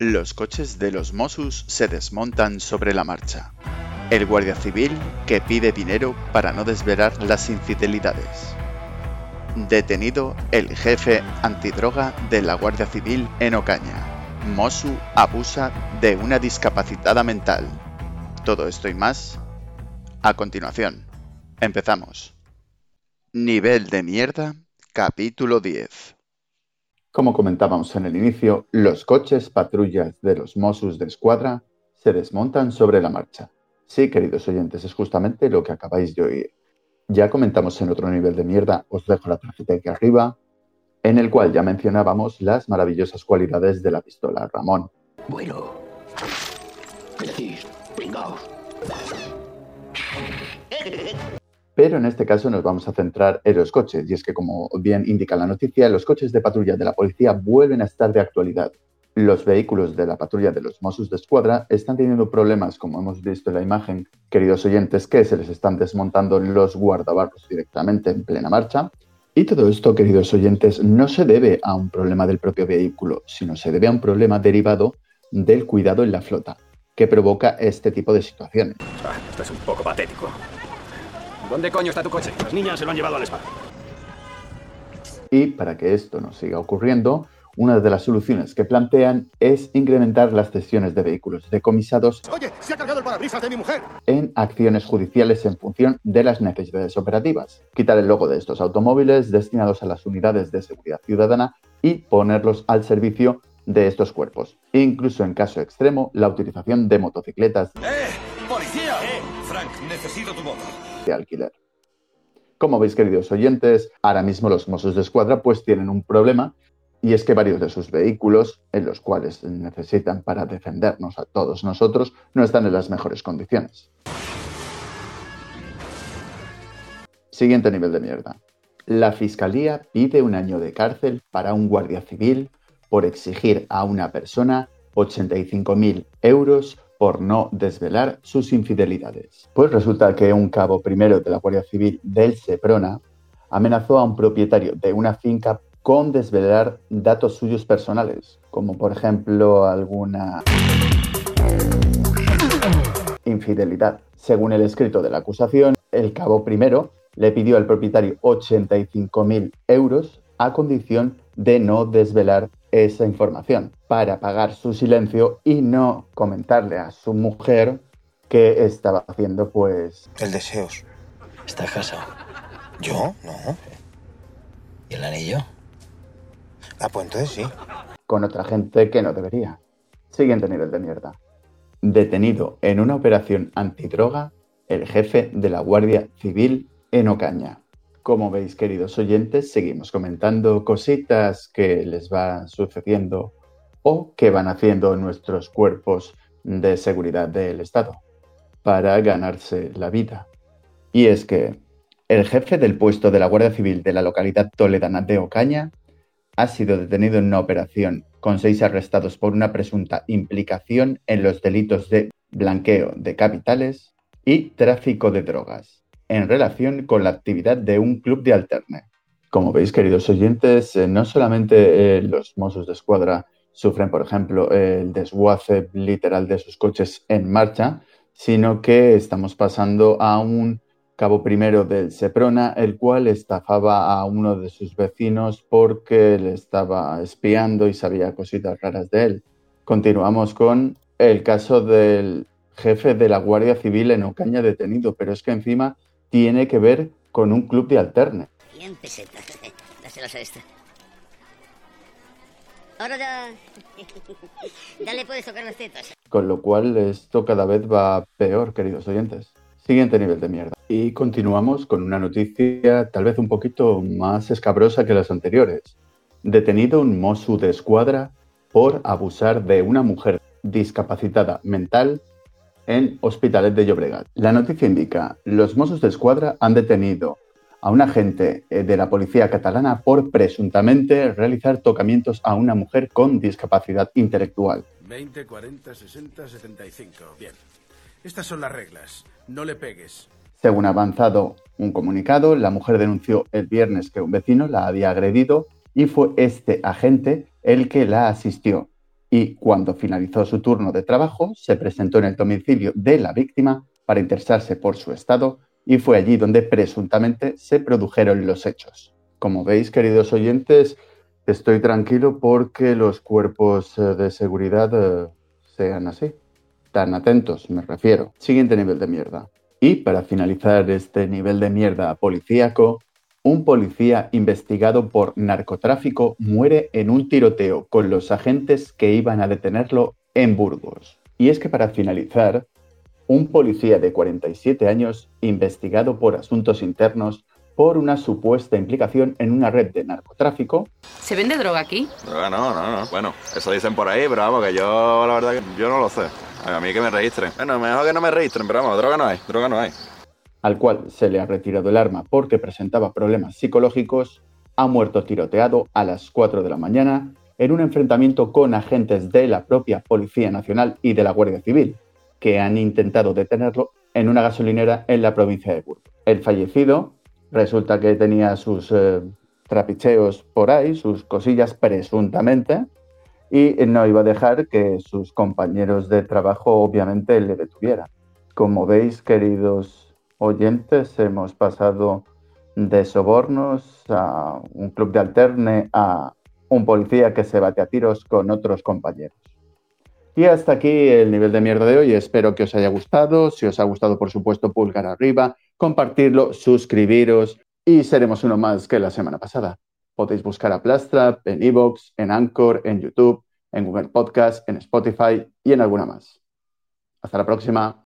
Los coches de los Mossos se desmontan sobre la marcha. El guardia civil que pide dinero para no desvelar las infidelidades. Detenido el jefe antidroga de la Guardia Civil en Ocaña. Mosu abusa de una discapacitada mental. Todo esto y más a continuación. Empezamos. Nivel de mierda, capítulo 10. Como comentábamos en el inicio, los coches patrullas de los Mossos de Escuadra se desmontan sobre la marcha. Sí, queridos oyentes, es justamente lo que acabáis de oír. Ya comentamos en otro nivel de mierda, os dejo la tarjeta aquí arriba, en el cual ya mencionábamos las maravillosas cualidades de la pistola Ramón. Bueno, ¿qué decís? Pero en este caso nos vamos a centrar en los coches, y es que como bien indica la noticia, los coches de patrulla de la policía vuelven a estar de actualidad. Los vehículos de la patrulla de los Mossos de Escuadra están teniendo problemas, como hemos visto en la imagen, queridos oyentes, que se les están desmontando los guardabarros directamente en plena marcha. Y todo esto, queridos oyentes, no se debe a un problema del propio vehículo, sino se debe a un problema derivado del cuidado en la flota, que provoca este tipo de situaciones. Ah, esto es un poco patético. ¿Dónde coño está tu coche? Las niñas se lo han llevado al spa. Y para que esto no siga ocurriendo, una de las soluciones que plantean es incrementar las cesiones de vehículos decomisados Oye, se ha cargado el parabrisas de mi mujer. en acciones judiciales en función de las necesidades operativas. Quitar el logo de estos automóviles destinados a las unidades de seguridad ciudadana y ponerlos al servicio de estos cuerpos. Incluso en caso extremo, la utilización de motocicletas ¡Eh! ¡Policía! ¡Eh! Frank, necesito tu moto. Alquiler. Como veis, queridos oyentes, ahora mismo los Mossos de Escuadra pues tienen un problema y es que varios de sus vehículos, en los cuales necesitan para defendernos a todos nosotros, no están en las mejores condiciones. Siguiente nivel de mierda. La Fiscalía pide un año de cárcel para un guardia civil por exigir a una persona 85.000 euros por no desvelar sus infidelidades. Pues resulta que un cabo primero de la Guardia Civil del Seprona amenazó a un propietario de una finca con desvelar datos suyos personales, como por ejemplo alguna infidelidad. Según el escrito de la acusación, el cabo primero le pidió al propietario 85.000 euros a condición de no desvelar esa información para pagar su silencio y no comentarle a su mujer que estaba haciendo pues El deseos. ¿Estás casado? ¿Yo? No. ¿Y el anillo? Ah, pues entonces sí. con otra gente que no debería. Siguiente nivel de mierda. Detenido en una operación antidroga el jefe de la Guardia Civil en Ocaña. Como veis, queridos oyentes, seguimos comentando cositas que les van sucediendo o que van haciendo nuestros cuerpos de seguridad del Estado para ganarse la vida. Y es que el jefe del puesto de la Guardia Civil de la localidad toledana de Ocaña ha sido detenido en una operación con seis arrestados por una presunta implicación en los delitos de blanqueo de capitales y tráfico de drogas, en relación con la actividad de un club de alterne. Como veis, queridos oyentes, eh, no solamente eh, los mozos de escuadra sufren, por ejemplo, el desguace literal de sus coches en marcha, sino que estamos pasando a un cabo primero del Seprona, el cual estafaba a uno de sus vecinos porque le estaba espiando y sabía cositas raras de él. Continuamos con el caso del jefe de la Guardia Civil en Ocaña detenido, pero es que encima tiene que ver con un club de alterne. 100 pesetas. Dáselas a esta. Ahora ya. ya le puedes tocar las tetas. Con lo cual esto cada vez va peor, queridos oyentes. Siguiente nivel de mierda. Y continuamos con una noticia tal vez un poquito más escabrosa que las anteriores. Detenido un Mosu de escuadra por abusar de una mujer discapacitada mental en Hospitalet de Llobregat. La noticia indica, los Mossos de Escuadra han detenido a un agente eh, de la policía catalana por presuntamente realizar tocamientos a una mujer con discapacidad intelectual. 20, 40, 60, 75. Bien. Estas son las reglas. No le pegues. Según ha avanzado un comunicado, la mujer denunció el viernes que un vecino la había agredido y fue este agente el que la asistió. Y cuando finalizó su turno de trabajo se presentó en el domicilio de la víctima para interesarse por su estado y fue allí donde presuntamente se produjeron los hechos. Como veis, queridos oyentes, estoy tranquilo porque los cuerpos eh, de seguridad eh, sean así. Tan atentos, me refiero. Siguiente nivel de mierda. Y para finalizar este nivel de mierda policíaco, un policía investigado por narcotráfico muere en un tiroteo con los agentes que iban a detenerlo en Burgos. Y es que para finalizar, un policía de 47 años investigado por asuntos internos por una supuesta implicación en una red de narcotráfico. ¿Se vende droga aquí? Droga no, no, no. Bueno, eso dicen por ahí, pero vamos, que yo la verdad que yo no lo sé. A mí que me registren. Bueno, mejor que no me registren, pero vamos, droga no hay, droga no hay. Al cual se le ha retirado el arma porque presentaba problemas psicológicos, ha muerto tiroteado a las 4 de la mañana en un enfrentamiento con agentes de la propia Policía Nacional y de la Guardia Civil, que han intentado detenerlo en una gasolinera en la provincia de Burgos. El fallecido Resulta que tenía sus eh, trapicheos por ahí, sus cosillas presuntamente, y no iba a dejar que sus compañeros de trabajo obviamente le detuvieran. Como veis, queridos oyentes, hemos pasado de sobornos a un club de alterne a un policía que se bate a tiros con otros compañeros. Y hasta aquí el nivel de mierda de hoy. Espero que os haya gustado. Si os ha gustado, por supuesto, pulgar arriba compartirlo, suscribiros y seremos uno más que la semana pasada. Podéis buscar a Plastrap en Evox, en Anchor, en YouTube, en Google Podcast, en Spotify y en alguna más. Hasta la próxima.